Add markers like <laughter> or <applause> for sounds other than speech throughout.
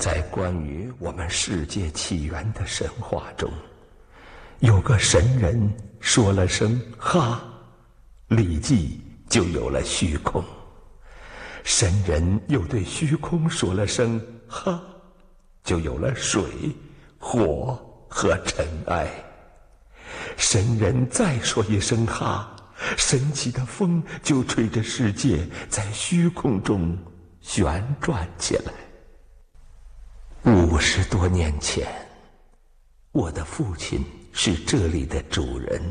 在关于我们世界起源的神话中，有个神人说了声“哈”，立即就有了虚空；神人又对虚空说了声“哈”，就有了水、火和尘埃；神人再说一声“哈”，神奇的风就吹着世界在虚空中旋转起来。五十多年前，我的父亲是这里的主人，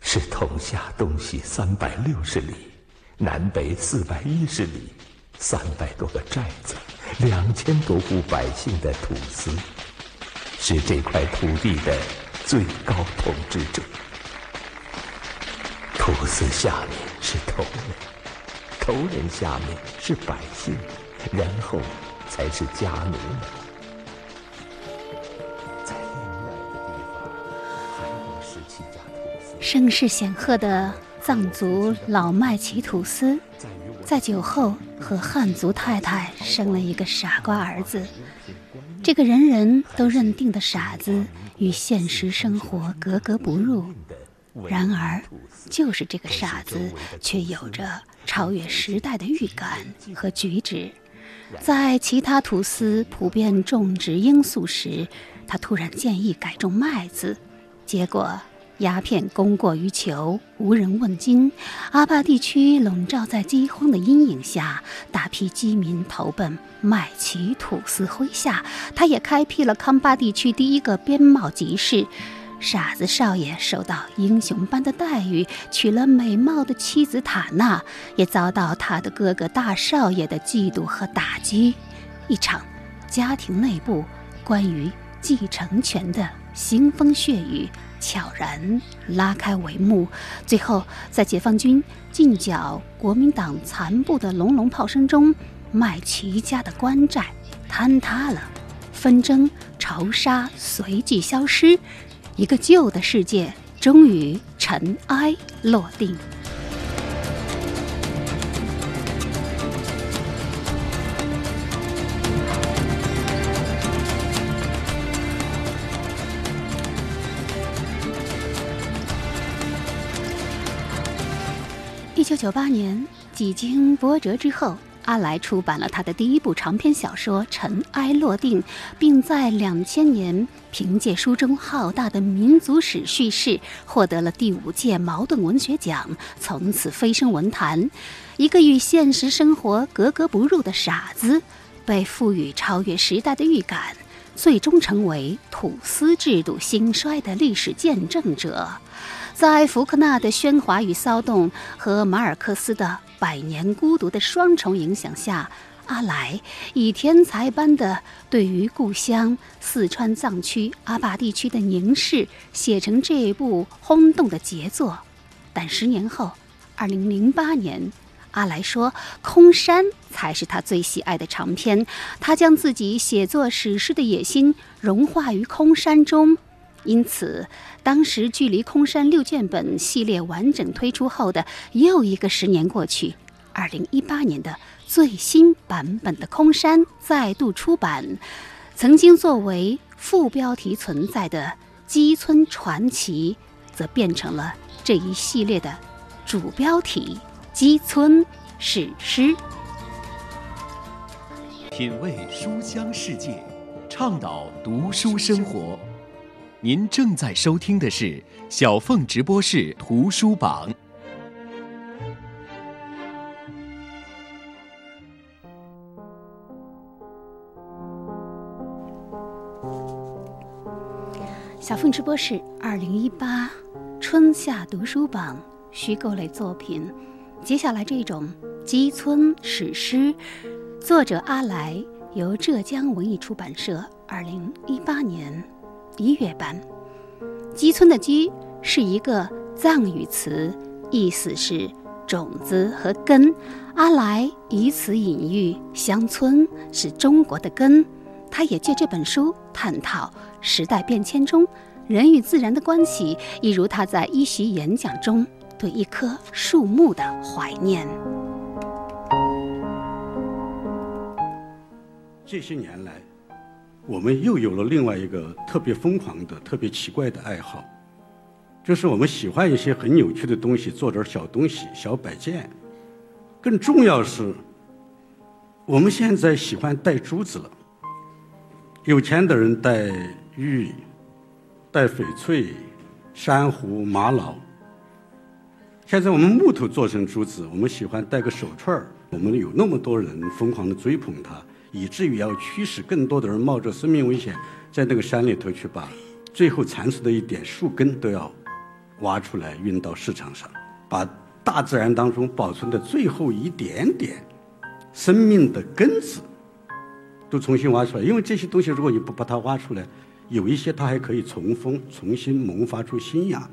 是统辖东西三百六十里、南北四百一十里、三百多个寨子、两千多户百姓的土司，是这块土地的最高统治者。土司下面是头人，头人下面是百姓，然后才是家奴们。声势显赫的藏族老麦奇土司，在酒后和汉族太太生了一个傻瓜儿子。这个人人都认定的傻子，与现实生活格格不入。然而，就是这个傻子，却有着超越时代的预感和举止。在其他土司普遍种植罂粟时，他突然建议改种麦子，结果。鸦片供过于求，无人问津。阿坝地区笼罩在饥荒的阴影下，大批饥民投奔麦奇土司麾下。他也开辟了康巴地区第一个边贸集市。傻子少爷受到英雄般的待遇，娶了美貌的妻子塔娜，也遭到他的哥哥大少爷的嫉妒和打击。一场家庭内部关于继承权的腥风血雨。悄然拉开帷幕，最后在解放军进剿国民党残部的隆隆炮声中，麦琪家的官寨坍塌了，纷争仇杀随即消失，一个旧的世界终于尘埃落定。九八年，几经波折之后，阿来出版了他的第一部长篇小说《尘埃落定》，并在两千年凭借书中浩大的民族史叙事，获得了第五届茅盾文学奖，从此飞升文坛。一个与现实生活格格不入的傻子，被赋予超越时代的预感，最终成为土司制度兴衰的历史见证者。在福克纳的喧哗与骚动和马尔克斯的百年孤独的双重影响下，阿来以天才般的对于故乡四川藏区阿坝地区的凝视，写成这一部轰动的杰作。但十年后，二零零八年，阿来说《空山》才是他最喜爱的长篇，他将自己写作史诗的野心融化于《空山》中。因此，当时距离《空山六卷本》系列完整推出后的又一个十年过去，二零一八年的最新版本的《空山》再度出版。曾经作为副标题存在的《基村传奇》，则变成了这一系列的主标题《基村史诗》。品味书香世界，倡导读书生活。您正在收听的是小凤直播室图书榜。小凤直播室二零一八春夏读书榜虚构类作品，接下来这种基村史诗，作者阿来，由浙江文艺出版社二零一八年。一月班，基村的基是一个藏语词，意思是种子和根。阿来以此隐喻乡村是中国的根。他也借这本书探讨时代变迁中人与自然的关系，一如他在一席演讲中对一棵树木的怀念。这些年来。我们又有了另外一个特别疯狂的、特别奇怪的爱好，就是我们喜欢一些很有趣的东西，做点小东西、小摆件。更重要是，我们现在喜欢戴珠子了。有钱的人戴玉、戴翡翠、珊瑚、玛瑙。现在我们木头做成珠子，我们喜欢戴个手串儿。我们有那么多人疯狂的追捧它。以至于要驱使更多的人冒着生命危险，在那个山里头去把最后残存的一点树根都要挖出来运到市场上，把大自然当中保存的最后一点点生命的根子都重新挖出来。因为这些东西，如果你不把它挖出来，有一些它还可以重丰，重新萌发出新芽，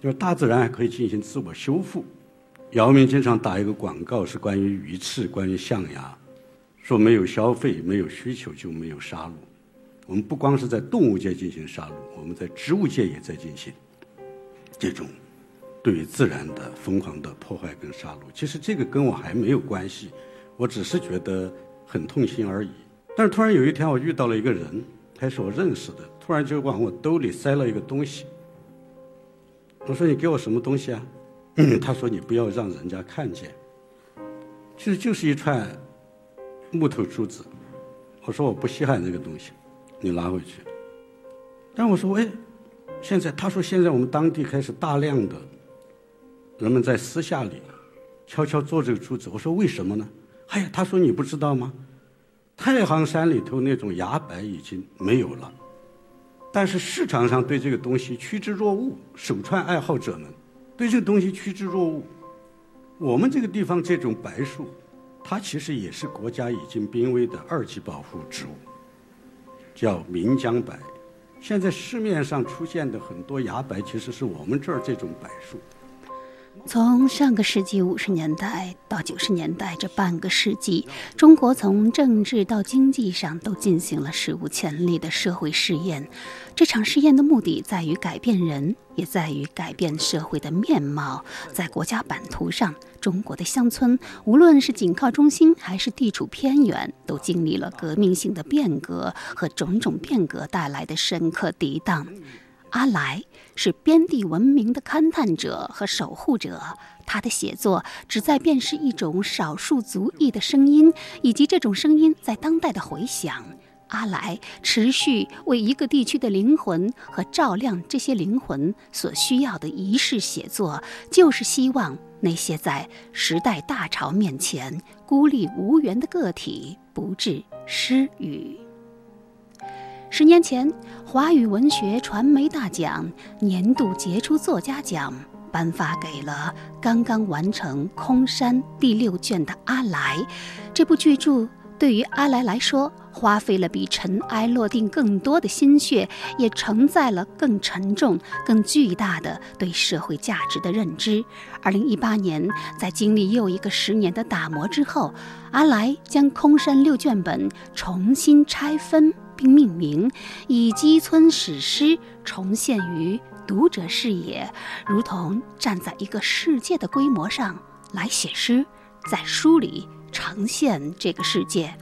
就是大自然还可以进行自我修复。姚明经常打一个广告，是关于鱼翅，关于象牙。说没有消费、没有需求就没有杀戮。我们不光是在动物界进行杀戮，我们在植物界也在进行这种对于自然的疯狂的破坏跟杀戮。其实这个跟我还没有关系，我只是觉得很痛心而已。但是突然有一天，我遇到了一个人，他是我认识的，突然就往我兜里塞了一个东西。我说：“你给我什么东西啊？” <clears throat> 他说：“你不要让人家看见。”其实就是一串。木头珠子，我说我不稀罕这个东西，你拿回去。但我说，哎，现在他说现在我们当地开始大量的人们在私下里悄悄做这个珠子。我说为什么呢？哎呀，他说你不知道吗？太行山里头那种崖柏已经没有了，但是市场上对这个东西趋之若鹜，手串爱好者们对这个东西趋之若鹜。我们这个地方这种白树。它其实也是国家已经濒危的二级保护植物，叫岷江柏。现在市面上出现的很多崖柏，其实是我们这儿这种柏树。从上个世纪五十年代到九十年代这半个世纪，中国从政治到经济上都进行了史无前例的社会试验。这场试验的目的在于改变人，也在于改变社会的面貌。在国家版图上，中国的乡村，无论是紧靠中心还是地处偏远，都经历了革命性的变革和种种变革带来的深刻涤荡。阿来是边地文明的勘探者和守护者，他的写作旨在辨识一种少数族裔的声音，以及这种声音在当代的回响。阿来持续为一个地区的灵魂和照亮这些灵魂所需要的仪式写作，就是希望那些在时代大潮面前孤立无援的个体不致失语。十年前，华语文学传媒大奖年度杰出作家奖颁发给了刚刚完成《空山》第六卷的阿来。这部巨著对于阿来来说，花费了比尘埃落定更多的心血，也承载了更沉重、更巨大的对社会价值的认知。二零一八年，在经历又一个十年的打磨之后，阿来将《空山》六卷本重新拆分。并命名，以基村史诗重现于读者视野，如同站在一个世界的规模上来写诗，在书里呈现这个世界。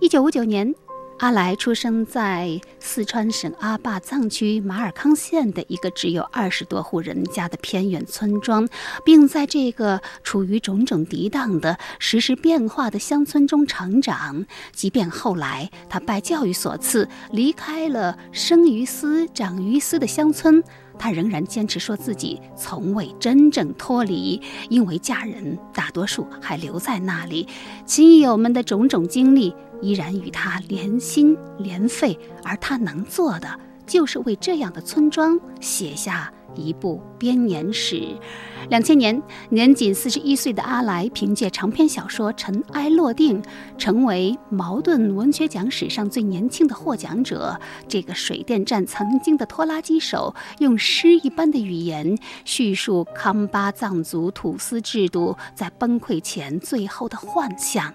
一九五九年。阿来出生在四川省阿坝藏区马尔康县的一个只有二十多户人家的偏远村庄，并在这个处于种种涤荡的、时时变化的乡村中成长。即便后来他拜教育所赐，离开了生于斯、长于斯的乡村，他仍然坚持说自己从未真正脱离，因为家人大多数还留在那里，亲友们的种种经历。依然与他连心连肺，而他能做的，就是为这样的村庄写下一部编年史。两千年，年仅四十一岁的阿来凭借长篇小说《尘埃落定》，成为茅盾文学奖史上最年轻的获奖者。这个水电站曾经的拖拉机手，用诗一般的语言叙述康巴藏族土司制度在崩溃前最后的幻象。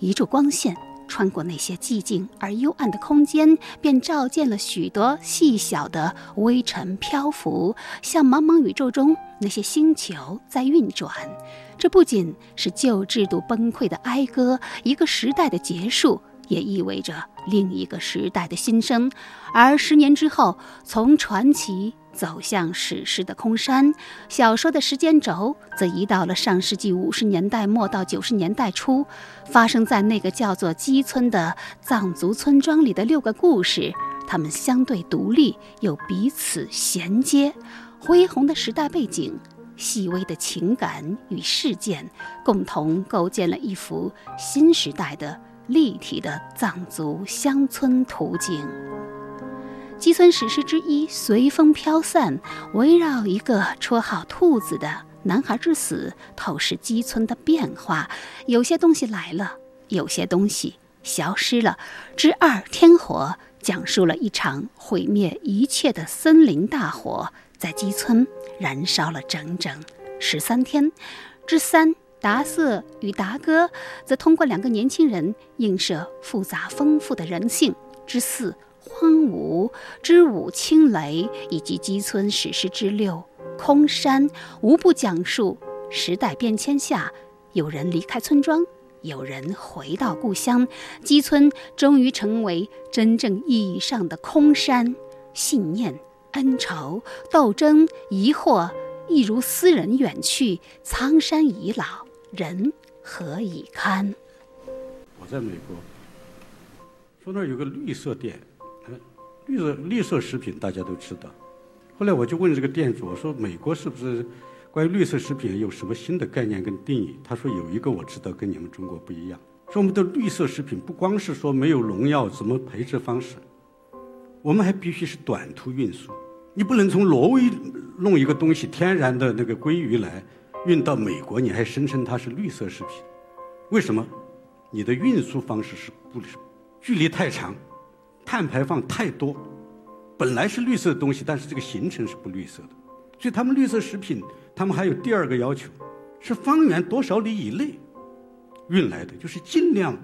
一柱光线。穿过那些寂静而幽暗的空间，便照见了许多细小的微尘漂浮，像茫茫宇宙中那些星球在运转。这不仅是旧制度崩溃的哀歌，一个时代的结束，也意味着另一个时代的新生。而十年之后，从传奇走向史诗的空山，小说的时间轴则移到了上世纪五十年代末到九十年代初，发生在那个叫做基村的藏族村庄里的六个故事。他们相对独立，又彼此衔接，恢宏的时代背景。细微的情感与事件，共同构建了一幅新时代的立体的藏族乡村图景。基村史诗之一随风飘散，围绕一个绰号“兔子”的男孩之死，透视基村的变化。有些东西来了，有些东西消失了。之二天火讲述了一场毁灭一切的森林大火。在基村燃烧了整整十三天，之三达瑟与达哥则通过两个年轻人映射复杂丰富的人性。之四荒芜，之五青雷，以及基村史诗之六空山，无不讲述时代变迁下，有人离开村庄，有人回到故乡，基村终于成为真正意义上的空山，信念。恩仇、斗争、疑惑，一如斯人远去，苍山已老，人何以堪？我在美国，说那儿有个绿色店，绿色绿色食品大家都知道。后来我就问这个店主，我说美国是不是关于绿色食品有什么新的概念跟定义？他说有一个我知道，跟你们中国不一样。说我们的绿色食品不光是说没有农药，怎么培植方式，我们还必须是短途运输。你不能从挪威弄一个东西，天然的那个鲑鱼来运到美国，你还声称它是绿色食品？为什么？你的运输方式是不距离太长，碳排放太多。本来是绿色的东西，但是这个行程是不绿色的。所以他们绿色食品，他们还有第二个要求，是方圆多少里以内运来的，就是尽量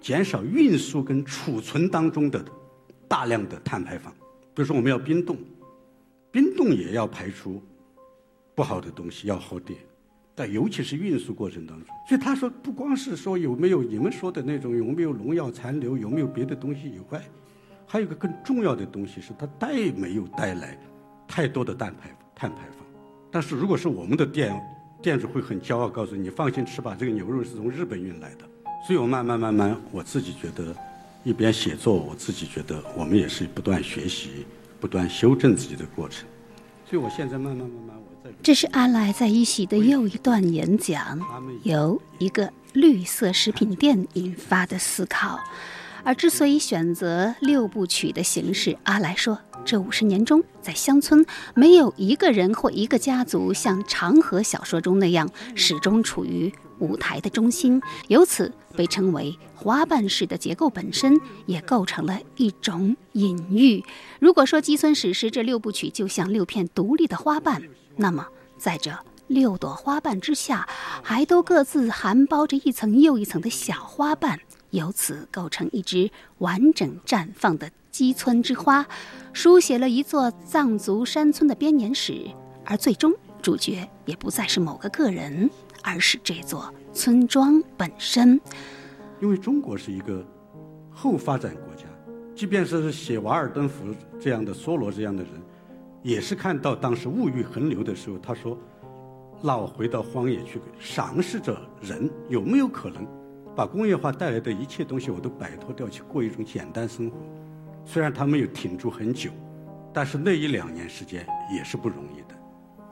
减少运输跟储存当中的大量的碳排放。比如说，我们要冰冻。冰冻也要排除不好的东西，要耗电，但尤其是运输过程当中。所以他说，不光是说有没有你们说的那种有没有农药残留，有没有别的东西以外，还有一个更重要的东西是它带没有带来太多的碳排碳排放。但是如果是我们的店店主会很骄傲告诉你，放心吃吧，这个牛肉是从日本运来的。所以我慢慢慢慢，我自己觉得一边写作，我自己觉得我们也是不断学习。不断修正自己的过程，所以我现在慢慢慢慢，我在。这是阿来在一席的又一段演讲，由一个绿色食品店引发的思考。而之所以选择六部曲的形式，阿来说，这五十年中，在乡村没有一个人或一个家族像长河小说中那样，始终处于。舞台的中心，由此被称为花瓣式的结构本身也构成了一种隐喻。如果说《基村史诗》这六部曲就像六片独立的花瓣，那么在这六朵花瓣之下，还都各自含包着一层又一层的小花瓣，由此构成一支完整绽放的基村之花，书写了一座藏族山村的编年史。而最终，主角也不再是某个个人。而是这座村庄本身，因为中国是一个后发展国家，即便是写《瓦尔登湖》这样的梭罗这样的人，也是看到当时物欲横流的时候，他说：“那我回到荒野去，尝试着人有没有可能把工业化带来的一切东西我都摆脱掉，去过一种简单生活。”虽然他没有挺住很久，但是那一两年时间也是不容易的。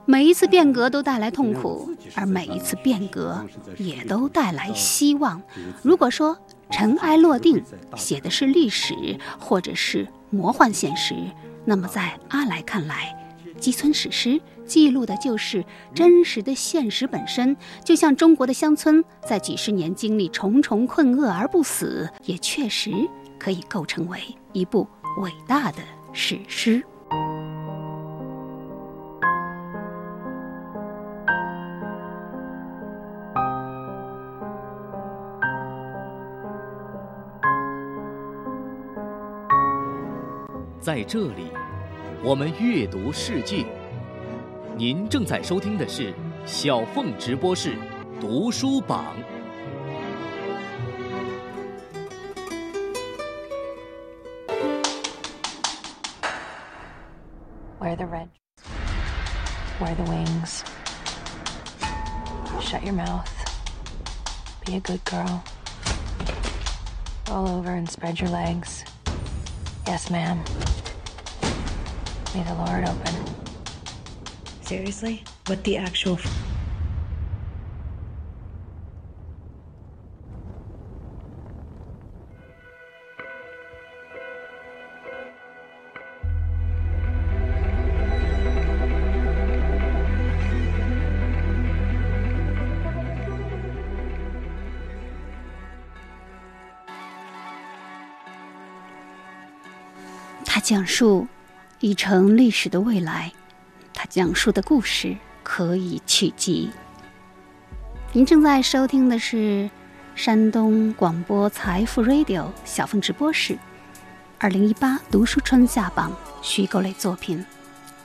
每一次变革都带来痛苦，而每一次变革也都带来希望。如果说尘埃落定写的是历史，或者是魔幻现实，那么在阿来看来，基村史诗记录的就是真实的现实本身。就像中国的乡村在几十年经历重重困厄而不死，也确实可以构成为一部伟大的史诗。在这里，我们阅读世界您正在收听的是小凤直播室读书榜 where the red where the wings shut your mouth be a good girl all over and spread your legs yes ma'am me the Lord open. Seriously? What the actual. F 讲述已成历史的未来，他讲述的故事可以曲集。您正在收听的是山东广播财富 Radio 小凤直播室，二零一八读书春夏榜虚构类作品《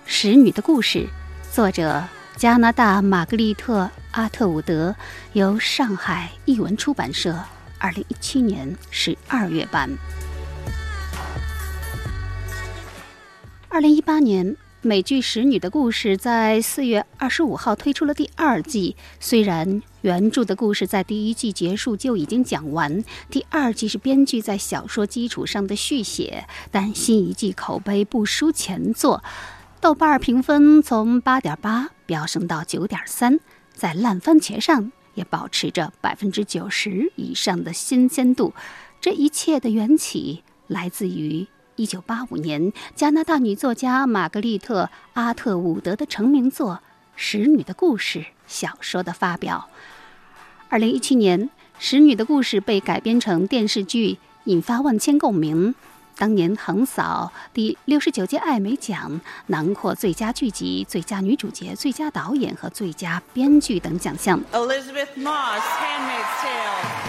使女的故事》，作者加拿大玛格丽特·阿特伍德，由上海译文出版社二零一七年十二月版。二零一八年，美剧《使女的故事》在四月二十五号推出了第二季。虽然原著的故事在第一季结束就已经讲完，第二季是编剧在小说基础上的续写，但新一季口碑不输前作，豆瓣评分从八点八飙升到九点三，在烂番茄上也保持着百分之九十以上的新鲜度。这一切的缘起来自于。一九八五年，加拿大女作家玛格丽特·阿特伍德的成名作《使女的故事》小说的发表。二零一七年，《使女的故事》被改编成电视剧，引发万千共鸣。当年横扫第六十九届艾美奖，囊括最佳剧集、最佳女主角、最佳导演和最佳编剧等奖项。Elizabeth Moss, Handmaid's Tale.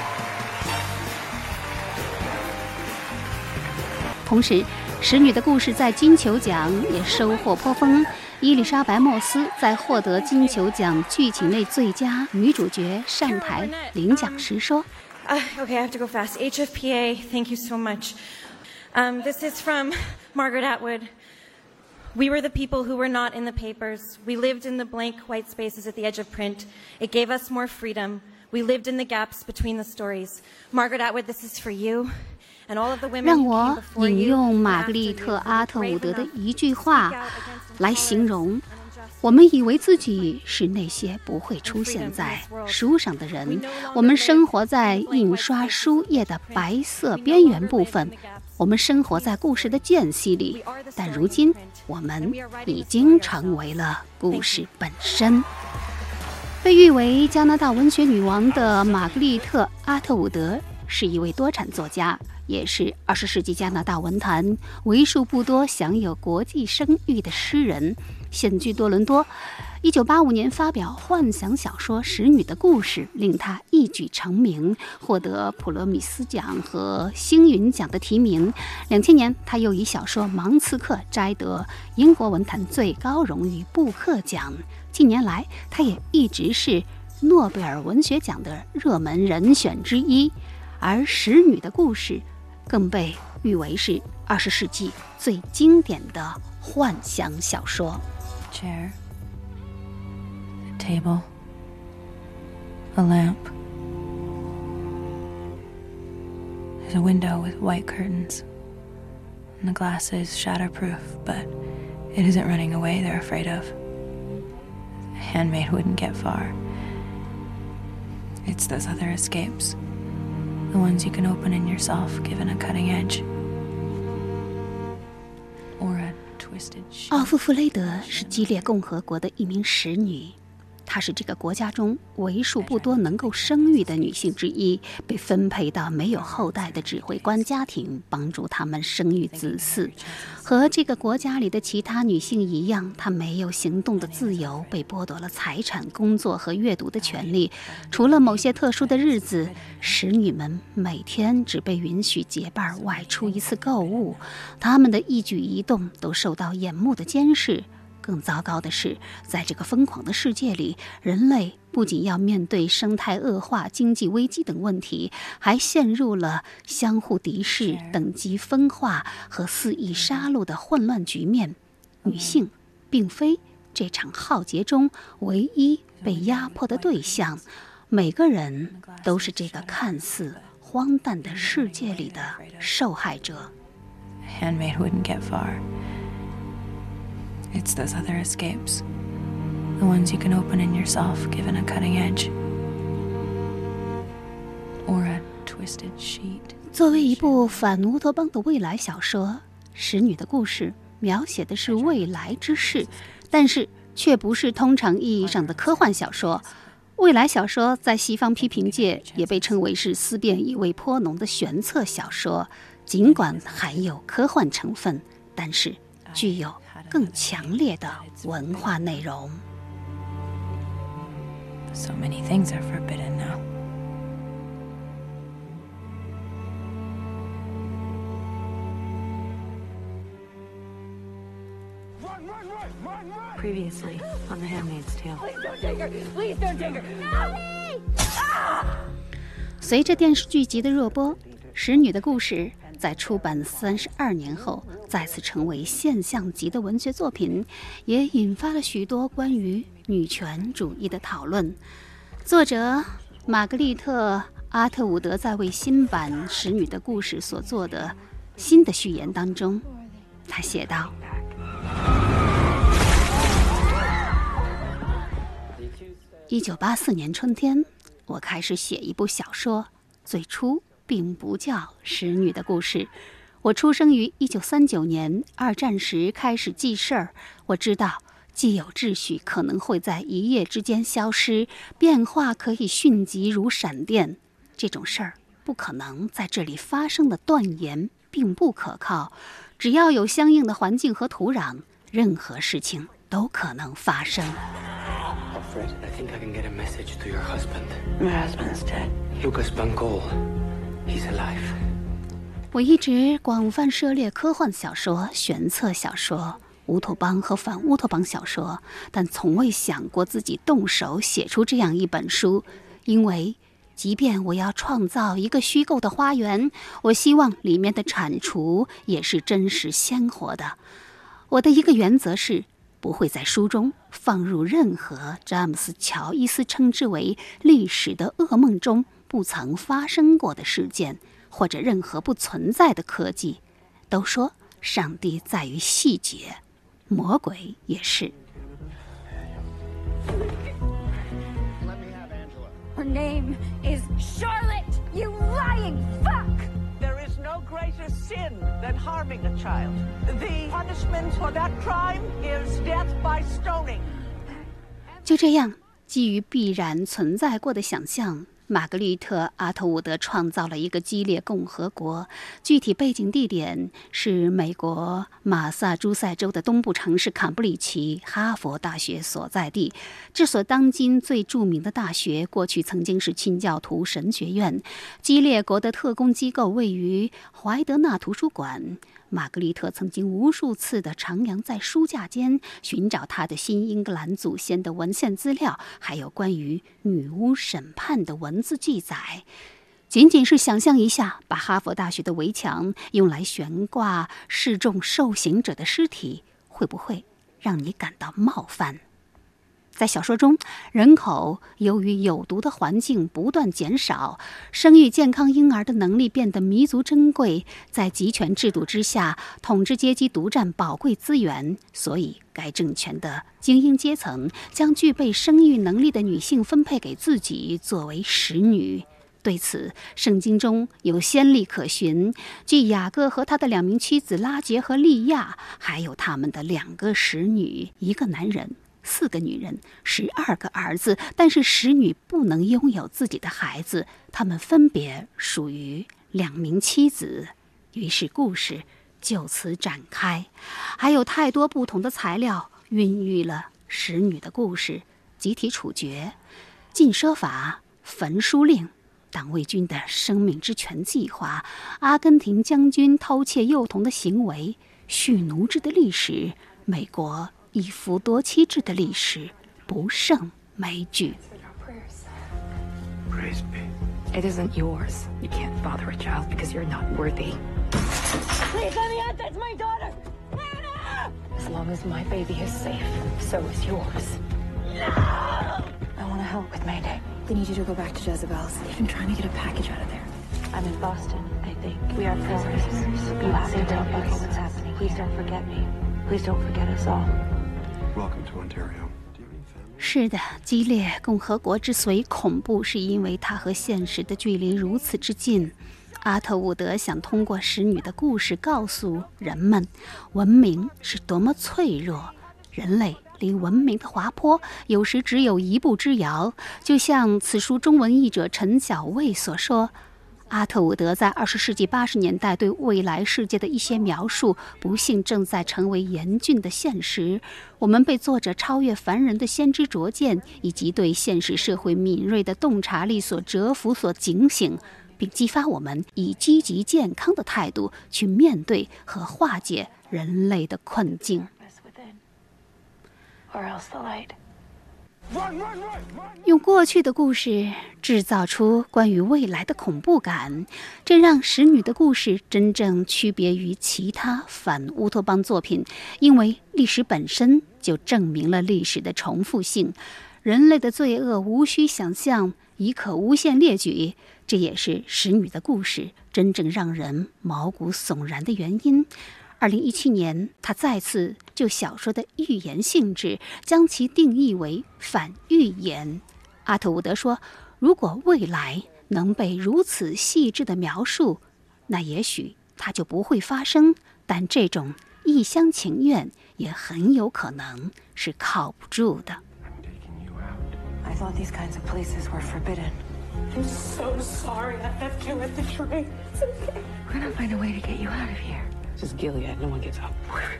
同时，《使女的故事》在金球奖也收获颇丰。伊丽莎白·莫斯在获得金球奖剧情类最佳女主角上台领奖时说：“Uh, okay, I have to go fast. HFPA, thank you so much. Um, this is from Margaret Atwood. We were the people who were not in the papers. We lived in the blank white spaces at the edge of print. It gave us more freedom. We lived in the gaps between the stories. Margaret Atwood, this is for you.” 让我引用玛格丽特·阿特伍德的一句话来形容：我们以为自己是那些不会出现在书上的人，我们生活在印刷书页的白色边缘部分，我们生活在故事的间隙里。但如今，我们已经成为了故事本身。被誉为加拿大文学女王的玛格丽特·阿特伍德是一位多产作家。也是二十世纪加拿大文坛为数不多享有国际声誉的诗人，现居多伦多。一九八五年发表幻想小说《使女的故事》，令他一举成名，获得普罗米斯奖和星云奖的提名。两千年，他又以小说《盲刺客》摘得英国文坛最高荣誉布克奖。近年来，他也一直是诺贝尔文学奖的热门人选之一。而《使女的故事》。更被誉为是二十世纪最经典的幻想小说。Chair, a table, a lamp. There's a window with white curtains, and the glass is shatterproof, but it isn't running away they're afraid of. A handmaid wouldn't get far. It's those other escapes the ones you can open in yourself given a cutting edge or a twisted 奥夫弗雷德是激烈共和国的一名使女。 她是这个国家中为数不多能够生育的女性之一，被分配到没有后代的指挥官家庭，帮助他们生育子嗣。和这个国家里的其他女性一样，她没有行动的自由，被剥夺了财产、工作和阅读的权利。除了某些特殊的日子，使女们每天只被允许结伴外出一次购物，她们的一举一动都受到眼目的监视。更糟糕的是，在这个疯狂的世界里，人类不仅要面对生态恶化、经济危机等问题，还陷入了相互敌视、等级分化和肆意杀戮的混乱局面。女性并非这场浩劫中唯一被压迫的对象。每个人都是这个看似荒诞的世界里的受害者。Handmaid wouldn't get far. It's those other escapes. The ones you can open in yourself given a cutting edge. Or a twisted sheet. 作为一部反乌托邦的未来小说，《使女的故事》描写的是未来之事，但是却不是通常意义上的科幻小说。未来小说在西方批评界也被称为是思辨意味颇浓的玄策小说，尽管含有科幻成分，但是具有更强烈的文化内容。So many things are forbidden now. Previously on The Handmaid's Tale. 随着电视剧集的热播，《使女的故事》在出版三十二年后再次成为现象级的文学作品，也引发了许多关于女权主义的讨论。作者玛格丽特·阿特伍德在为新版《使女的故事》所做的新的序言当中，他写道。一九八四年春天，我开始写一部小说。最初并不叫《使女的故事》。我出生于一九三九年，二战时开始记事儿。我知道，既有秩序可能会在一夜之间消失，变化可以迅疾如闪电。这种事儿不可能在这里发生的断言并不可靠。只要有相应的环境和土壤，任何事情都可能发生。Fred, I think I can get a message to your husband. Your husband's dead. Lucas Bangol. He's alive. 我一直广泛涉猎科幻小说、玄策小说、乌托邦和反乌托邦小说，但从未想过自己动手写出这样一本书。因为，即便我要创造一个虚构的花园，我希望里面的铲除也是真实鲜活的。我的一个原则是。不会在书中放入任何詹姆斯·乔伊斯称之为历史的噩梦中不曾发生过的事件，或者任何不存在的科技。都说上帝在于细节，魔鬼也是。Her name is Charlotte, you lying fuck! There is no greater sin than harming a child. The punishment for that crime is death by stoning. 就这样，基于必然存在过的想象，玛格丽特·阿特伍德创造了一个激烈共和国。具体背景地点是美国马萨诸塞州的东部城市坎布里奇，哈佛大学所在地。这所当今最著名的大学，过去曾经是清教徒神学院。激烈国的特工机构位于怀德纳图书馆。玛格丽特曾经无数次的徜徉在书架间，寻找她的新英格兰祖先的文献资料，还有关于女巫审判的文字记载。仅仅是想象一下，把哈佛大学的围墙用来悬挂示众受刑者的尸体，会不会让你感到冒犯？在小说中，人口由于有毒的环境不断减少，生育健康婴儿的能力变得弥足珍贵。在集权制度之下，统治阶级独占宝贵资源，所以该政权的精英阶层将具备生育能力的女性分配给自己作为使女。对此，圣经中有先例可循。据雅各和他的两名妻子拉杰和利亚，还有他们的两个使女，一个男人。四个女人，十二个儿子，但是使女不能拥有自己的孩子，他们分别属于两名妻子。于是故事就此展开，还有太多不同的材料孕育了使女的故事：集体处决、禁奢法、焚书令、党卫军的生命之泉计划、阿根廷将军偷窃幼童的行为、蓄奴制的历史、美国。一夫多妻制的历史不胜枚举。 Praise be. It isn't yours. You can't father a child because you're not worthy. Please let me out, that's my daughter! Anna! As long as my baby is safe, so is yours. I want to help with Mayday. They need you to go back to Jezebel's. They've been trying to get a package out of there. I'm in Boston, I think. We are prisoners. You have to tell people what's happening. Please don't forget me. Please don't forget us all. 是的，激烈共和国之所以恐怖，是因为它和现实的距离如此之近。阿特伍德想通过使女的故事告诉人们，文明是多么脆弱，人类离文明的滑坡有时只有一步之遥。就像此书中文译者陈小卫所说。阿特伍德在二十世纪八十年代对未来世界的一些描述，不幸正在成为严峻的现实。我们被作者超越凡人的先知拙见，以及对现实社会敏锐的洞察力所折服、所警醒，并激发我们以积极健康的态度去面对和化解人类的困境。Or else the light. 用过去的故事制造出关于未来的恐怖感，这让《使女的故事》真正区别于其他反乌托邦作品，因为历史本身就证明了历史的重复性。人类的罪恶无需想象，已可无限列举。这也是《使女的故事》真正让人毛骨悚然的原因。二零一七年，他再次就小说的预言性质，将其定义为反预言。阿特伍德说：“如果未来能被如此细致的描述，那也许它就不会发生。但这种一厢情愿也很有可能是靠不住的。” I thought these kinds of places were forbidden. I'm so sorry I left you at the train. It's okay. We're gonna find a way to get you out of here. This is Gilead. No one gets up.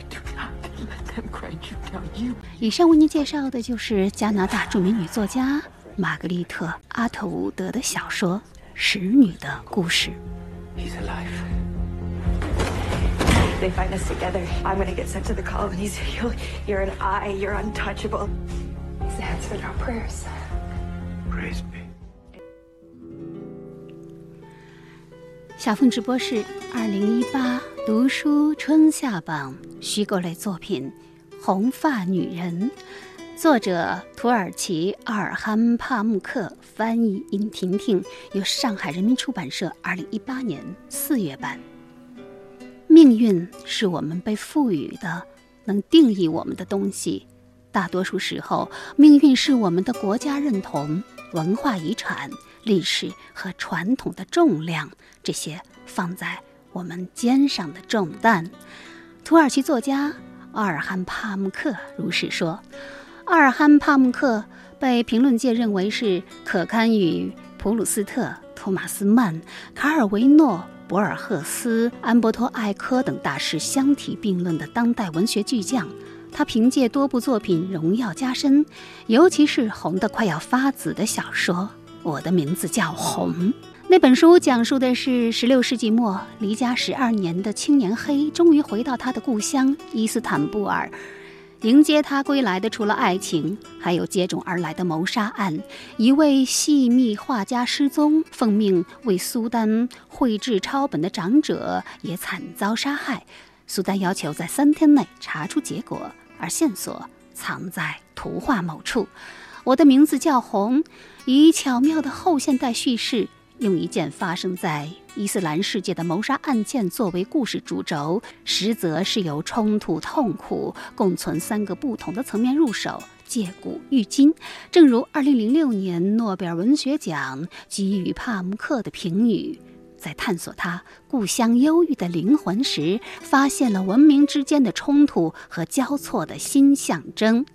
Do not let them grind you down. You 以上为您介绍的就是加拿大著名女作家玛格丽特·阿特伍德的小说《使女的故事》。He's alive. They find us together. I'm gonna get sent to the colonies. You'll, you're an eye. You're untouchable. He's answered our prayers. Praise be. 小凤直播室二零一八读书春夏榜虚构类作品《红发女人》，作者土耳其阿尔罕帕穆克，翻译殷婷婷，由上海人民出版社二零一八年四月版。命运是我们被赋予的，能定义我们的东西。大多数时候，命运是我们的国家认同、文化遗产、历史和传统的重量，这些放在我们肩上的重担。土耳其作家阿尔罕帕穆克如是说。阿尔罕帕穆克被评论界认为是可堪与普鲁斯特、托马斯曼、卡尔维诺。博尔赫斯、安伯托·艾科等大师相提并论的当代文学巨匠，他凭借多部作品荣耀加身，尤其是红得快要发紫的小说《我的名字叫红》。那本书讲述的是十六世纪末离家十二年的青年黑，终于回到他的故乡伊斯坦布尔。迎接他归来的，除了爱情，还有接踵而来的谋杀案。一位细密画家失踪，奉命为苏丹绘制抄本的长者也惨遭杀害。苏丹要求在三天内查出结果，而线索藏在图画某处。我的名字叫红，以巧妙的后现代叙事。用一件发生在伊斯兰世界的谋杀案件作为故事主轴，实则是由冲突、痛苦共存三个不同的层面入手，借古喻今。正如2006年诺贝尔文学奖给予帕慕克的评语，在探索他故乡忧郁的灵魂时，发现了文明之间的冲突和交错的新象征。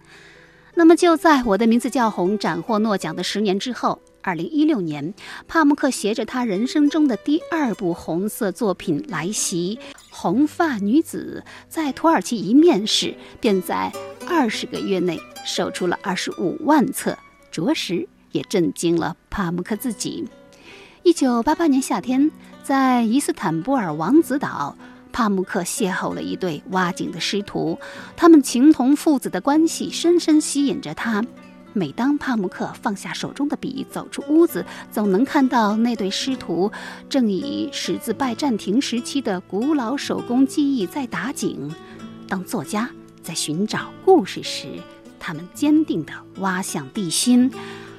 那么，就在我的名字叫红斩获诺奖的十年之后。二零一六年，帕慕克携着他人生中的第二部红色作品来袭，《红发女子》在土耳其一面世，便在二十个月内售出了二十五万册，着实也震惊了帕慕克自己。一九八八年夏天，在伊斯坦布尔王子岛，帕慕克邂逅了一对挖井的师徒，他们情同父子的关系深深吸引着他。每当帕慕克放下手中的笔，走出屋子，总能看到那对师徒正以始自拜占庭时期的古老手工技艺在打井。当作家在寻找故事时，他们坚定地挖向地心。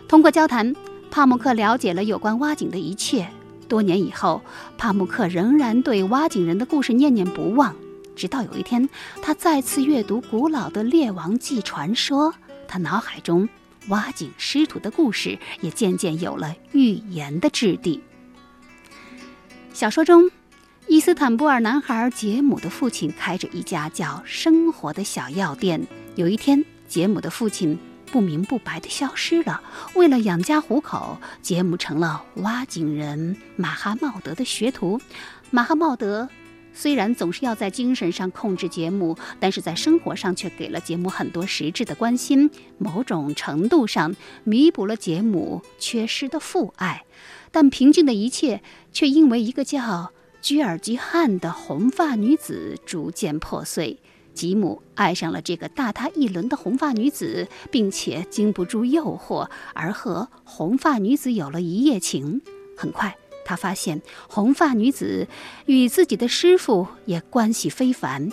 通过交谈，帕慕克了解了有关挖井的一切。多年以后，帕慕克仍然对挖井人的故事念念不忘。直到有一天，他再次阅读古老的《列王纪》传说，他脑海中挖井师徒的故事也渐渐有了预言的质地。小说中，伊斯坦布尔男孩杰姆的父亲开着一家叫“生活”的小药店。有一天，杰姆的父亲不明不白地消失了。为了养家糊口，杰姆成了挖井人马哈茂德的学徒。马哈茂德。虽然总是要在精神上控制杰姆，但是在生活上却给了杰姆很多实质的关心，某种程度上弥补了杰姆缺失的父爱。但平静的一切却因为一个叫居尔吉汉的红发女子逐渐破碎。吉姆爱上了这个大他一轮的红发女子，并且经不住诱惑而和红发女子有了一夜情。很快。他发现红发女子与自己的师傅也关系非凡，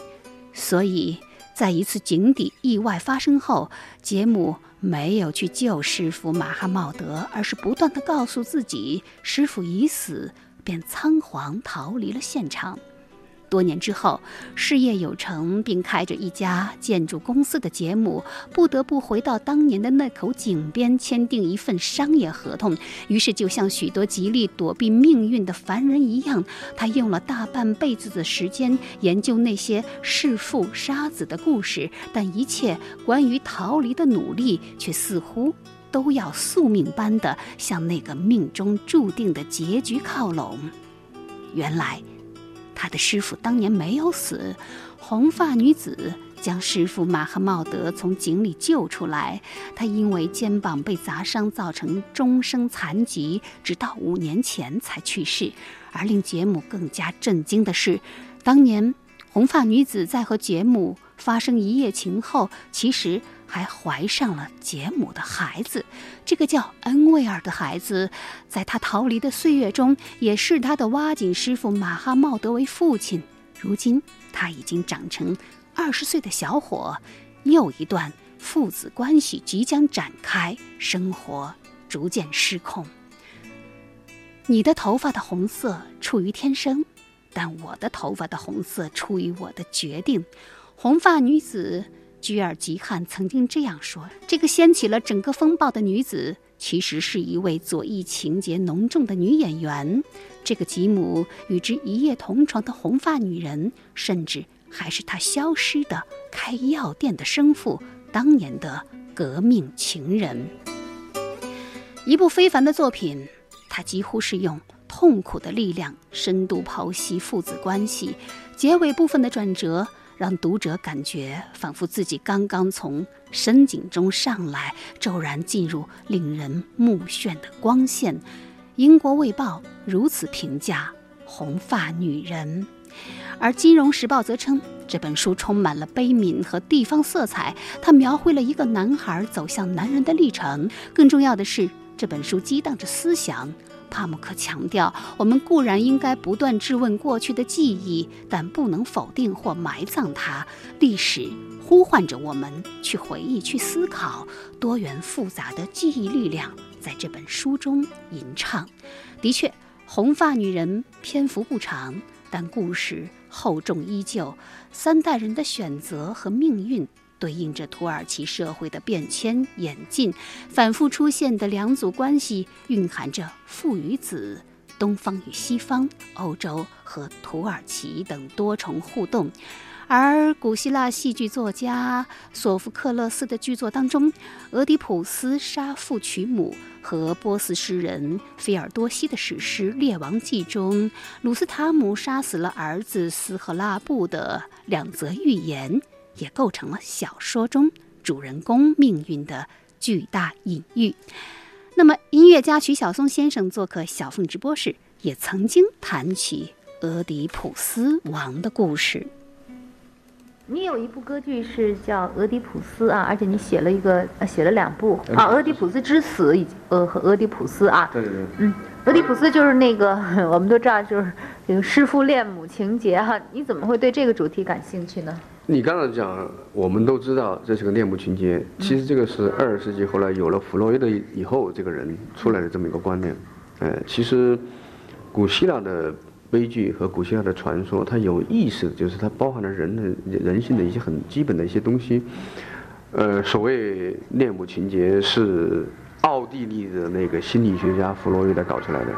所以在一次井底意外发生后，杰姆没有去救师傅马哈茂德，而是不断的告诉自己师傅已死，便仓皇逃离了现场。多年之后，事业有成并开着一家建筑公司的杰姆，不得不回到当年的那口井边签订一份商业合同。于是，就像许多极力躲避命运的凡人一样，他用了大半辈子的时间研究那些弑父杀子的故事。但一切关于逃离的努力，却似乎都要宿命般的向那个命中注定的结局靠拢。原来。他的师傅当年没有死，红发女子将师傅马赫茂德从井里救出来。他因为肩膀被砸伤，造成终生残疾，直到五年前才去世。而令杰姆更加震惊的是，当年红发女子在和杰姆发生一夜情后，其实。还怀上了杰姆的孩子，这个叫恩维尔的孩子，在他逃离的岁月中，也是他的挖井师傅马哈茂德为父亲。如今他已经长成二十岁的小伙，又一段父子关系即将展开，生活逐渐失控。你的头发的红色出于天生，但我的头发的红色出于我的决定。红发女子。居尔吉汉曾经这样说：“这个掀起了整个风暴的女子，其实是一位左翼情节浓重的女演员。这个吉姆与之一夜同床的红发女人，甚至还是他消失的开药店的生父当年的革命情人。一部非凡的作品，他几乎是用痛苦的力量深度剖析父子关系，结尾部分的转折。”让读者感觉仿佛自己刚刚从深井中上来，骤然进入令人目眩的光线。英国卫报如此评价《红发女人》，而《金融时报》则称这本书充满了悲悯和地方色彩，它描绘了一个男孩走向男人的历程。更重要的是，这本书激荡着思想。帕慕克强调，我们固然应该不断质问过去的记忆，但不能否定或埋葬它。历史呼唤着我们去回忆、去思考。多元复杂的记忆力量在这本书中吟唱。的确，红发女人篇幅不长，但故事厚重依旧。三代人的选择和命运。对应着土耳其社会的变迁演进，反复出现的两组关系，蕴含着父与子、东方与西方、欧洲和土耳其等多重互动。而古希腊戏剧作家索福克勒斯的剧作当中，俄狄浦斯杀父娶母和波斯诗人菲尔多西的史诗《列王记》中，鲁斯塔姆杀死了儿子斯赫拉布的两则寓言。也构成了小说中主人公命运的巨大隐喻。那么，音乐家徐晓松先生做客小凤直播室，也曾经谈起俄狄浦斯王的故事。你有一部歌剧是叫《俄狄浦斯》啊，而且你写了一个，呃，写了两部啊，《俄狄浦斯之死》以及呃和《俄狄浦斯》啊。对对对。嗯，俄狄浦斯就是那个 <laughs> 我们都知道，就是这个师父恋母情节哈。你怎么会对这个主题感兴趣呢？你刚才讲，我们都知道这是个恋母情节，其实这个是二十世纪后来有了弗洛伊德以后，这个人出来的这么一个观念。呃，其实古希腊的悲剧和古希腊的传说，它有意识，就是它包含了人的人性的一些很基本的一些东西。呃，所谓恋母情节是。奥地利的那个心理学家弗洛伊德搞出来的，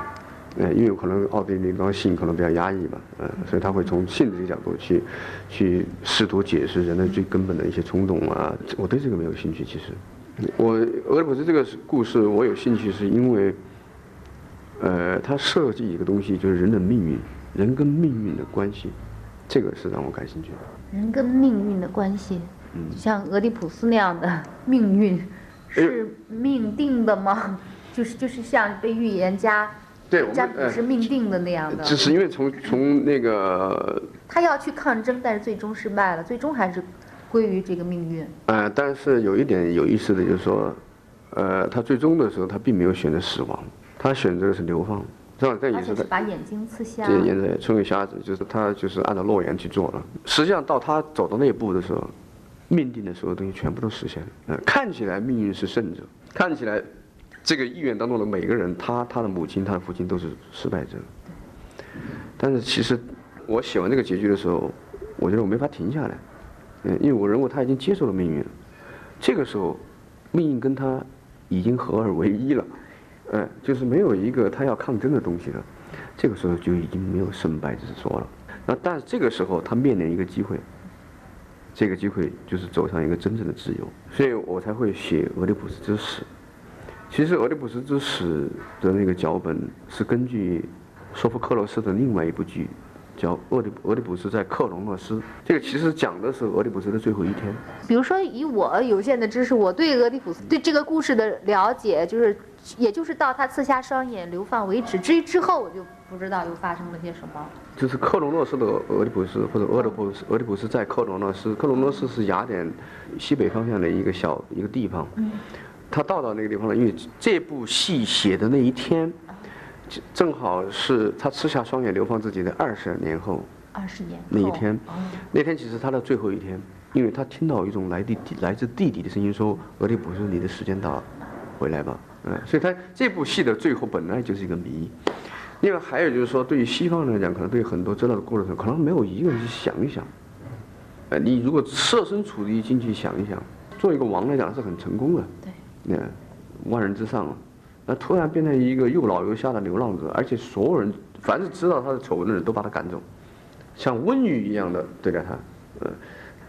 呃，因为可能奥地利方性可能比较压抑吧，呃，所以他会从性这个角度去，去试图解释人类最根本的一些冲动啊。我对这个没有兴趣，其实，我俄狄浦斯这个故事我有兴趣是因为，呃，他设计一个东西就是人的命运，人跟命运的关系，这个是让我感兴趣的。人跟命运的关系，嗯，像俄狄浦斯那样的命运。是命定的吗？<laughs> 就是就是像被预言家，对，占卜是命定的那样的。只是因为从从那个，他要去抗争，但是最终失败了，最终还是归于这个命运。呃，但是有一点有意思的就是说，呃，他最终的时候他并没有选择死亡，他选择的是流放，是吧这也是把眼睛刺瞎，这眼睛成为瞎子，就是他就是按照诺言去做了。实际上到他走到那一步的时候。命定的所有东西全部都实现了。呃，看起来命运是胜者，看起来这个意愿当中的每个人，他、他的母亲、他的父亲都是失败者。但是其实我写完这个结局的时候，我觉得我没法停下来，嗯，因为我认为他已经接受了命运。这个时候，命运跟他已经合二为一了，嗯，就是没有一个他要抗争的东西了。这个时候就已经没有胜败之说了。那但是这个时候他面临一个机会。这个机会就是走向一个真正的自由，所以我才会写《俄狄浦斯之死》。其实《俄狄浦斯之死》的那个脚本是根据索福克罗斯的另外一部剧，叫《俄狄俄狄浦斯在克隆诺斯》。这个其实讲的是俄狄浦斯的最后一天。比如说，以我有限的知识，我对俄狄浦斯对这个故事的了解，就是，也就是到他刺瞎双眼流放为止。至于之后，我就。不知道又发生了些什么。就是克隆诺斯的俄狄浦斯，或者俄狄浦斯，俄狄浦斯在克隆诺斯。克隆诺斯是雅典西北方向的一个小一个地方。嗯。他到到那个地方了，因为这部戏写的那一天，正好是他吃下双眼流放自己的二十年后。二十年。那一天，那天其实他的最后一天，因为他听到一种来地来自地底的声音说：“俄狄浦斯，你的时间到了，回来吧。”嗯，所以他这部戏的最后本来就是一个谜。另外还有就是说，对于西方人来讲，可能对很多知道的过程，可能没有一个人去想一想。呃，你如果设身处地进去想一想，做一个王来讲是很成功的。对。那万人之上，那突然变成一个又老又瞎的流浪者，而且所有人凡是知道他的丑闻的人都把他赶走，像瘟疫一样的对待他。呃，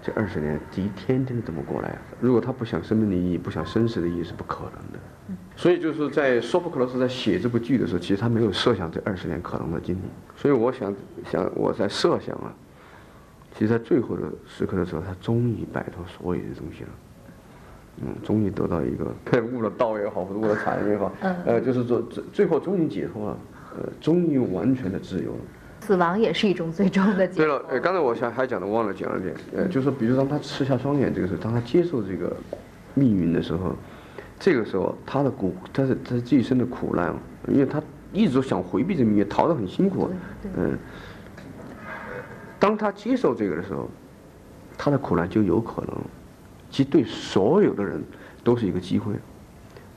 这二十年，一天天的这么过来啊，如果他不想生命的意义，不想生死的意义，是不可能的。所以就是在索福克罗斯在写这部剧的时候，其实他没有设想这二十年可能的经历。所以我想想我在设想啊，其实，在最后的时刻的时候，他终于摆脱所有的东西了。嗯，终于得到一个悟了道也好，悟了禅也好，呃，就是说最最后终于解脱了，呃，终于完全的自由了。死亡也是一种最终的解脱。对了，呃，刚才我想还讲的忘了讲了点，呃，就是比如当他吃下双眼这个时候，当他接受这个命运的时候。这个时候，他的苦，他是他这一生的苦难，因为他一直想回避这命运，逃得很辛苦。嗯，当他接受这个的时候，他的苦难就有可能，其实对所有的人都是一个机会，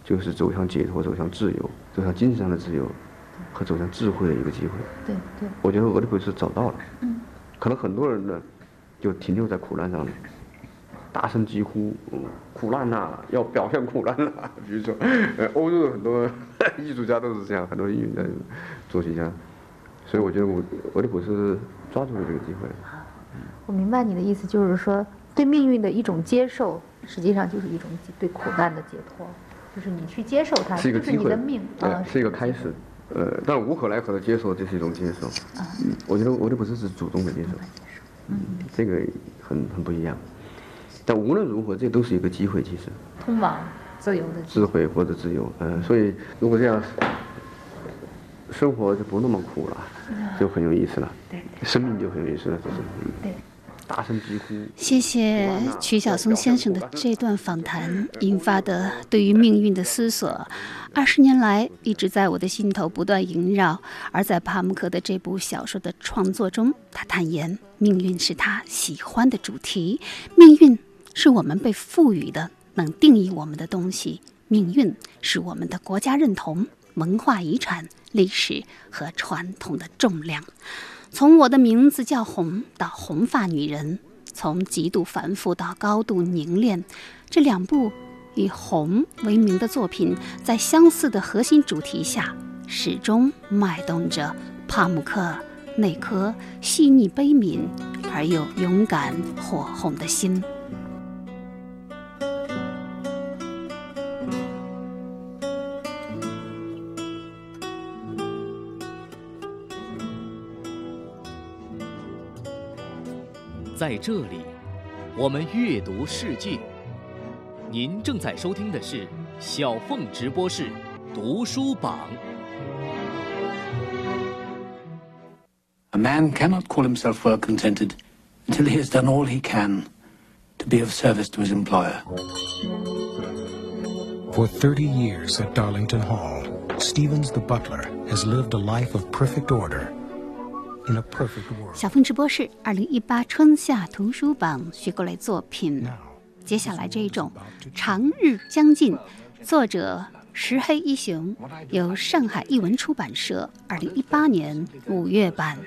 就是走向解脱、走向自由、走向精神上的自由和走向智慧的一个机会。对对。我觉得俄狄浦斯找到了。嗯。可能很多人呢，就停留在苦难上面。大声疾呼，苦难呐，要表现苦难呐。<laughs> 比如说，呃，欧洲的很多 <laughs> 艺术家都是这样，很多音乐家、作曲家。所以我觉得我俄狄浦斯抓住了这个机会。我明白你的意思，就是说对命运的一种接受，实际上就是一种对苦难的解脱，就是你去接受它，是一个机会，对，是一个开始。呃，但无可奈何的接受，这是一种接受。嗯，我觉得我这不是是主动的接受。嗯，这个很很不一样。但无论如何，这都是一个机会，其实。通往自由的智慧或者自由，嗯，所以如果这样，生活就不那么苦了，就很有意思了。对。生命就很有意思了，就是。对。大声疾呼。谢谢曲晓松先生的这段访谈引发的对于命运的思索，二十年来一直在我的心头不断萦绕。而在帕慕克的这部小说的创作中，他坦言，命运是他喜欢的主题，命运是我们被赋予的能定义我们的东西，命运是我们的国家认同、文化遗产、历史和传统的重量。从我的名字叫红到红发女人，从极度繁复到高度凝练，这两部以红为名的作品，在相似的核心主题下，始终脉动着帕慕克那颗细腻悲悯而又勇敢火红的心。在这里，我们阅读世界。您正在收听的是小凤直播室读书榜。 A man cannot call himself well contented until he has done all he can to be of service to his employer. For 30 years at Darlington Hall, Stevens the butler has lived a life of perfect order 小凤直播室二零一八春夏图书榜学过来作品，接下来这一种《长日将近》，作者石黑一雄，由上海译文出版社二零一八年五月版。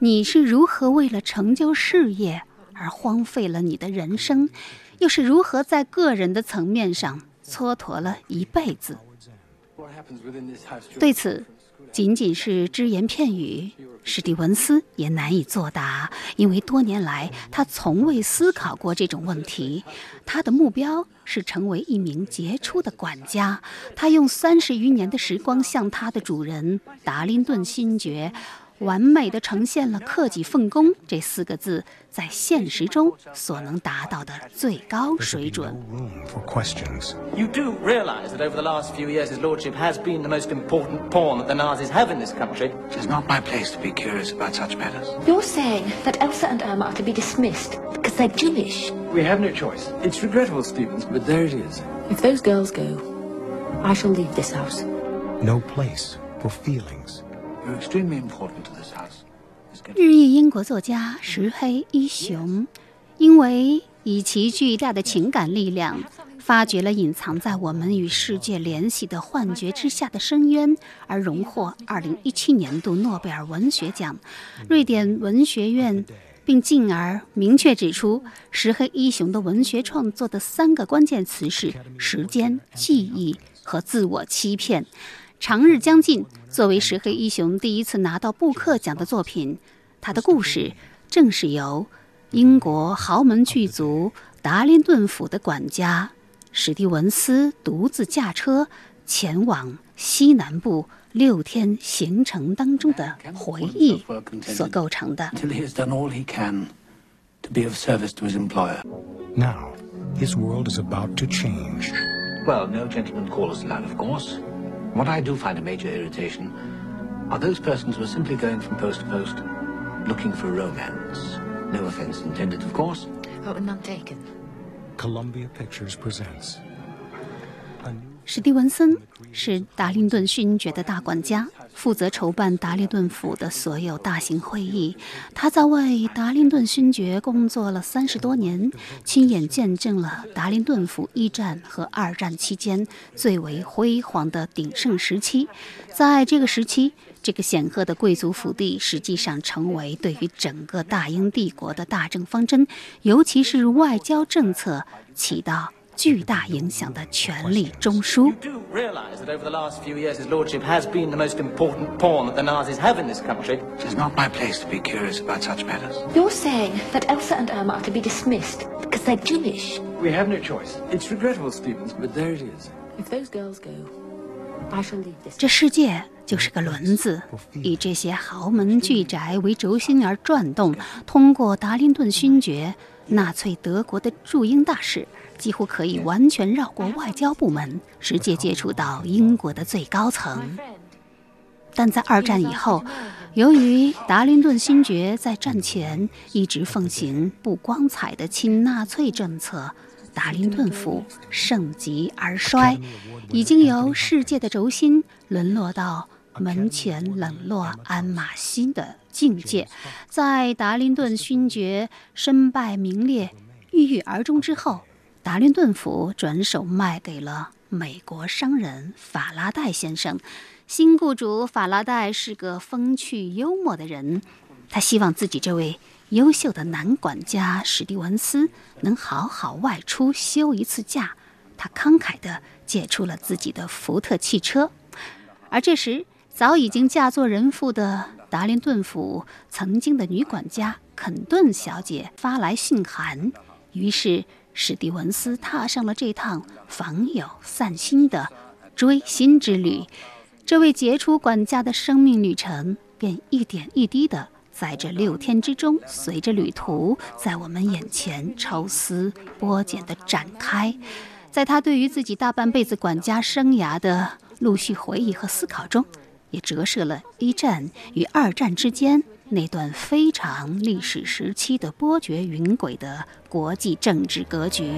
你是如何为了成就事业而荒废了你的人生，又是如何在个人的层面上蹉跎了一辈子？对此，仅仅是只言片语，史蒂文斯也难以作答，因为多年来他从未思考过这种问题。他的目标是成为一名杰出的管家。他用三十余年的时光，向他的主人达林顿勋爵。完美的呈现了“克己奉公”这四个字在现实中所能达到的最高水准。 For questions. You do realize that over the last few years his lordship has been the most important pawn that the Nazis have in this country. It is not my place to be curious about such matters. You're saying that Elsa and Irma are to be dismissed because they're Jewish. We have no choice. It's regrettable, Stevens, but there it is. If those girls go, I shall leave this house. No place for feelings. 日裔英国作家石黑一雄，因为以其巨大的情感力量，发掘了隐藏在我们与世界联系的幻觉之下的深渊，而荣获2017年度诺贝尔文学奖。瑞典文学院并进而明确指出，石黑一雄的文学创作的三个关键词是时间、记忆和自我欺骗。长日将近，作为石黑一雄第一次拿到布克奖的作品，他的故事正是由英国豪门巨族达林顿府的管家史蒂文斯独自驾车前往西南部六天行程当中的回忆所构成的。Until he has done all he can to be of service to his employer. Now, his world is about to change. Well, no gentleman callers allowed, of course. What I do find a major irritation are those persons who are simply going from post to post looking for romance. No offense intended, of course. Oh, none taken. Columbia Pictures presents 史蒂文森是达林顿勋爵的大管家，负责筹办达林顿府的所有大型会议。他在为达林顿勋爵工作了三十多年，亲眼见证了达林顿府一战和二战期间最为辉煌的鼎盛时期。在这个时期，这个显赫的贵族府邸实际上成为对于整个大英帝国的大政方针，尤其是外交政策起到。巨大影响的权力中枢。You do realize that over the last few years his lordship has been the most important pawn that the Nazis have in this country. It is not my place to be curious about such matters. You're saying that Elsa and Irma are to be dismissed because they're Jewish. We have no choice. It's regrettable, Stevens, but there it is. If those girls go, I shall leave this. 这世界就是个轮子，以这些豪门巨宅为轴心而转动，通过达林顿勋爵，纳粹德国的驻英大使。几乎可以完全绕过外交部门，直接接触到英国的最高层。但在二战以后，由于达林顿勋爵在战前一直奉行不光彩的亲纳粹政策，达林顿府盛极而衰，已经由世界的轴心沦落到门前冷落鞍马心的境界。在达林顿勋爵身败名裂、郁郁而终之后，达林顿府转手卖给了美国商人法拉代先生。新雇主法拉代是个风趣幽默的人，他希望自己这位优秀的男管家史蒂文斯能好好外出休一次假。他慷慨地借出了自己的福特汽车。而这时，早已经嫁作人妇的达林顿府曾经的女管家肯顿小姐发来信函，于是史蒂文斯踏上了这趟访友散心的追星之旅。这位杰出管家的生命旅程，便一点一滴的在这六天之中，随着旅途在我们眼前抽丝剥茧的展开。在他对于自己大半辈子管家生涯的陆续回忆和思考中，也折射了一战与二战之间那段非常历史时期的波谲云诡的国际政治格局。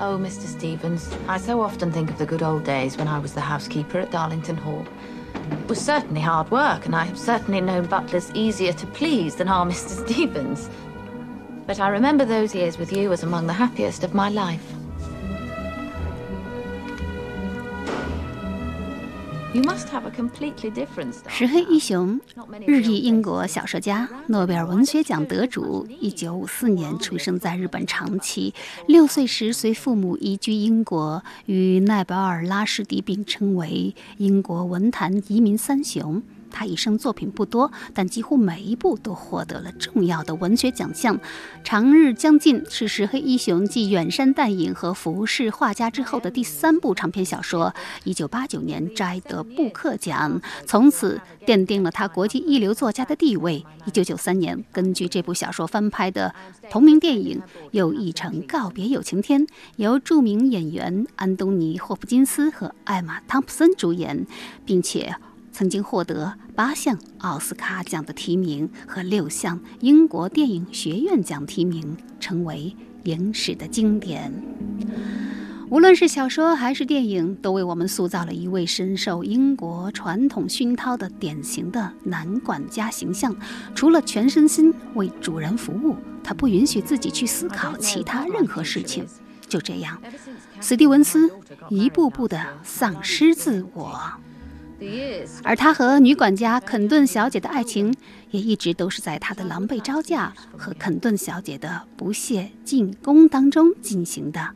Oh, Mr. Stevens, I so often think of the good old days when I was the housekeeper at Darlington Hall. It was certainly hard work, and I have certainly known butlers easier to please than our Mr. <laughs> Stevens. But I remember those years with you as among the happiest of my life. 石黑一雄，日裔英国小说家，诺贝尔文学奖得主。一九五四年出生在日本长崎，六岁时随父母移居英国，与奈保尔、拉什迪并称为英国文坛移民三雄。他一生作品不多，但几乎每一部都获得了重要的文学奖项。《长日将近》是石黑一雄继《远山淡影》和《浮世画家》之后的第三部长篇小说。一九八九年摘得布克奖，从此奠定了他国际一流作家的地位。一九九三年，根据这部小说翻拍的同名电影又译成《告别有晴天》，由著名演员安东尼·霍普金斯和艾玛·汤普森主演，并且。曾经获得八项奥斯卡奖的提名和六项英国电影学院奖提名，成为影史的经典。无论是小说还是电影，都为我们塑造了一位深受英国传统熏陶的典型的男管家形象。除了全身心为主人服务，他不允许自己去思考其他任何事情。就这样，史蒂文斯一步步地丧失自我。而他和女管家肯顿小姐的爱情，也一直都是在他的狼狈招架和肯顿小姐的不懈进攻当中进行的。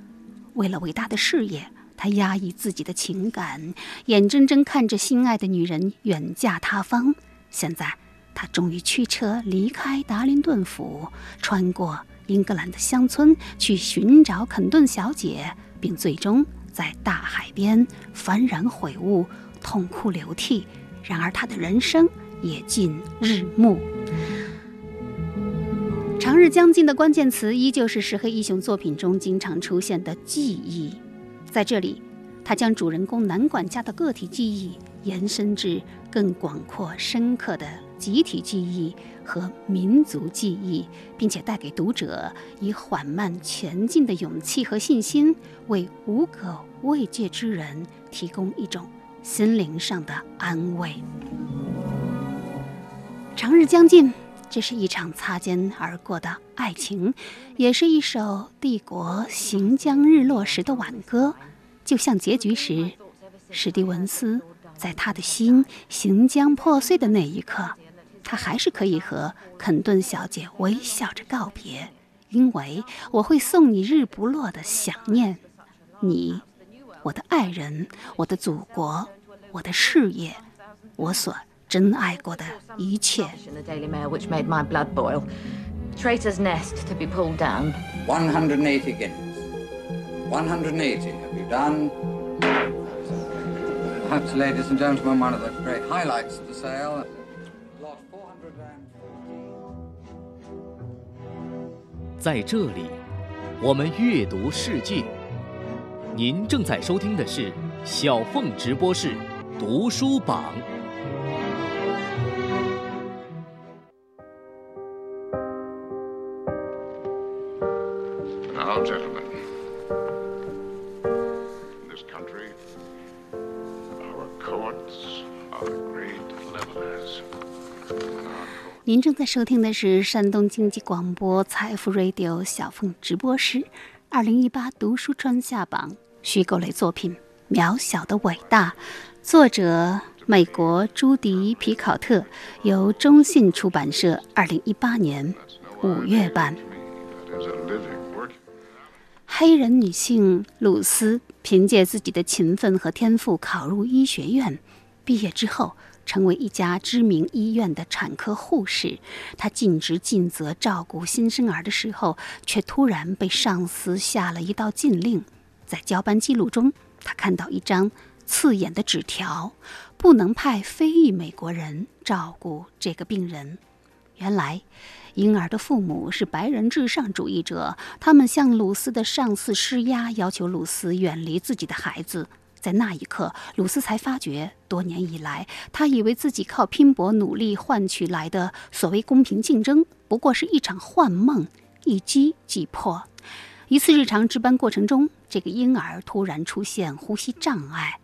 为了伟大的事业，他压抑自己的情感，眼睁睁看着心爱的女人远嫁他方。现在，他终于驱车离开达林顿府，穿过英格兰的乡村，去寻找肯顿小姐，并最终在大海边幡然悔悟。痛哭流涕，然而他的人生也近日暮。长日将近的关键词依旧是石黑一雄作品中经常出现的记忆。在这里，他将主人公男管家的个体记忆延伸至更广阔、深刻的集体记忆和民族记忆，并且带给读者以缓慢前进的勇气和信心，为无可慰藉之人提供一种。心灵上的安慰。长日将近，这是一场擦肩而过的爱情，也是一首帝国行将日落时的挽歌。就像结局时，史蒂文斯在他的心行将破碎的那一刻，他还是可以和肯顿小姐微笑着告别，因为我会送你日不落的想念，你，我的爱人，我的祖国。我的事业，我所珍爱过的一切。Traitor's nest to be pulled down. 180 guineas. 180. Have you done? Perhaps, ladies and gentlemen, one of the great highlights of the sale. Lot 400在这里，我们阅读世界。您正在收听的是小凤直播室读书榜。Now, gentlemen, in this country, our courts are great levelers. 您正在收听的是山东经济广播财富 Radio 小凤直播室，二零一八读书春夏榜虚构类作品《渺小的伟大》，作者美国朱迪·皮考特，由中信出版社二零一八年五月版。黑人女性鲁斯凭借自己的勤奋和天赋考入医学院，毕业之后成为一家知名医院的产科护士。她尽职尽责照顾新生儿的时候，却突然被上司下了一道禁令。在交班记录中，她看到一张刺眼的纸条，不能派非裔美国人照顾这个病人。原来，婴儿的父母是白人至上主义者，他们向鲁斯的上司施压，要求鲁斯远离自己的孩子。在那一刻，鲁斯才发觉，多年以来，他以为自己靠拼搏努力换取来的所谓公平竞争，不过是一场幻梦，一击即破。一次日常值班过程中，这个婴儿突然出现呼吸障碍。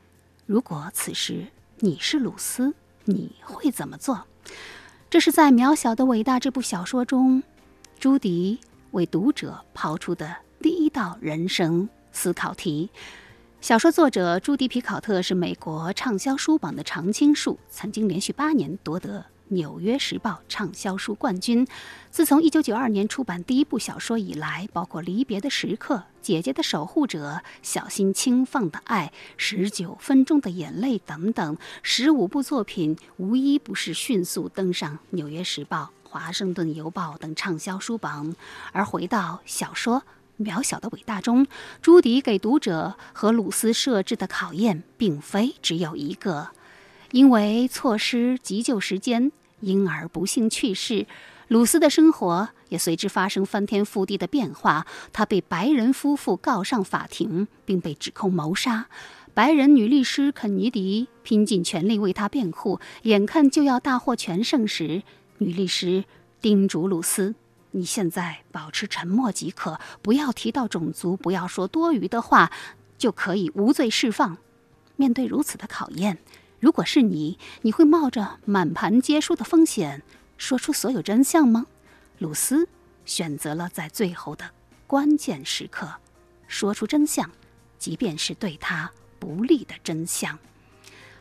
如果此时你是鲁斯，你会怎么做？这是在《渺小的伟大》这部小说中，朱迪为读者抛出的第一道人生思考题。小说作者朱迪·皮考特是美国畅销书榜的常青树，曾经连续八年夺得《纽约时报》畅销书冠军。自从1992年出版第一部小说以来，包括《离别的时刻》《姐姐的守护者》《小心轻放的爱》《十九分钟的眼泪》等等，十五部作品无一不是迅速登上《纽约时报》《华盛顿邮报》等畅销书榜。而回到小说。渺小的伟大中，朱迪给读者和鲁斯设置的考验，并非只有一个。因为错失急救时间，婴儿不幸去世，鲁斯的生活也随之发生翻天覆地的变化。他被白人夫妇告上法庭，并被指控谋杀。白人女律师肯尼迪拼尽全力为他辩护，眼看就要大获全胜时，女律师叮嘱鲁斯。你现在保持沉默即可，不要提到种族，不要说多余的话，就可以无罪释放。面对如此的考验，如果是你，你会冒着满盘皆输的风险说出所有真相吗？鲁斯选择了在最后的关键时刻说出真相，即便是对他不利的真相。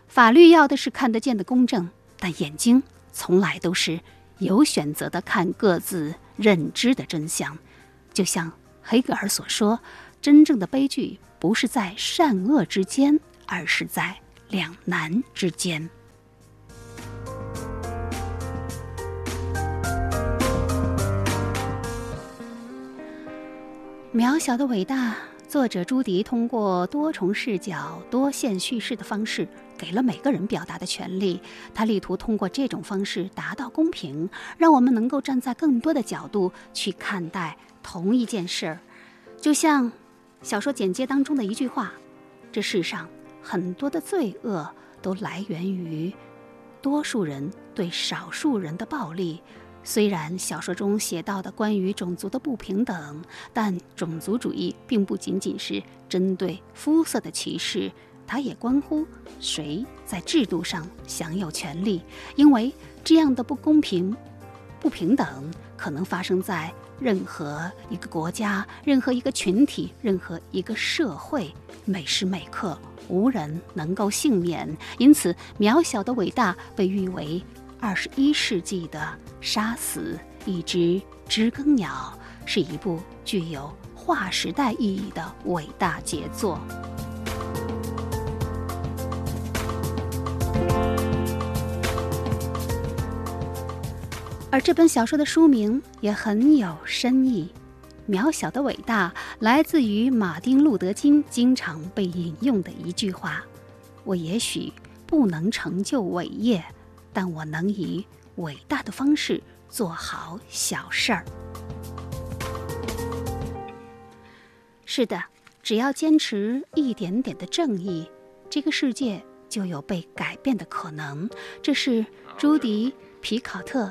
法律要的是看得见的公正，但眼睛从来都是有选择的看各自认知的真相。就像黑格尔所说，真正的悲剧不是在善恶之间，而是在两难之间。渺小的伟大，作者朱迪通过多重视角、多线叙事的方式，给了每个人表达的权利。他力图通过这种方式达到公平，让我们能够站在更多的角度去看待同一件事儿。就像小说简介当中的一句话：“这世上很多的罪恶都来源于多数人对少数人的暴力。”虽然小说中写到的关于种族的不平等，但种族主义并不仅仅是针对肤色的歧视，它也关乎谁在制度上享有权利。因为这样的不公平、不平等可能发生在任何一个国家、任何一个群体、任何一个社会，每时每刻无人能够幸免。因此，渺小的伟大被誉为。二十一世纪的《杀死一只知更鸟》是一部具有划时代意义的伟大杰作。而这本小说的书名也很有深意，《渺小的伟大》来自于马丁·路德·金经常被引用的一句话：“我也许不能成就伟业。”但我能以伟大的方式做好小事儿。是的，只要坚持一点点的正义，这个世界就有被改变的可能。这是朱迪·皮考特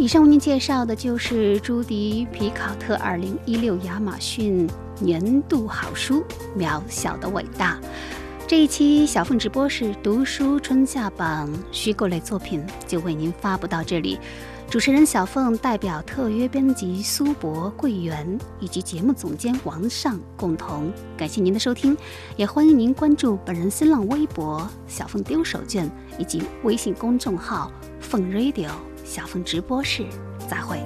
以上为您介绍的就是朱迪·皮考特二零一六亚马逊年度好书《渺小的伟大》。这一期小凤直播室读书春夏榜虚构类作品就为您发布到这里。主持人小凤代表特约编辑苏博、桂圆以及节目总监王尚共同感谢您的收听，也欢迎您关注本人新浪微博“小凤丢手绢”以及微信公众号“凤 radio”。小凤直播室，再会。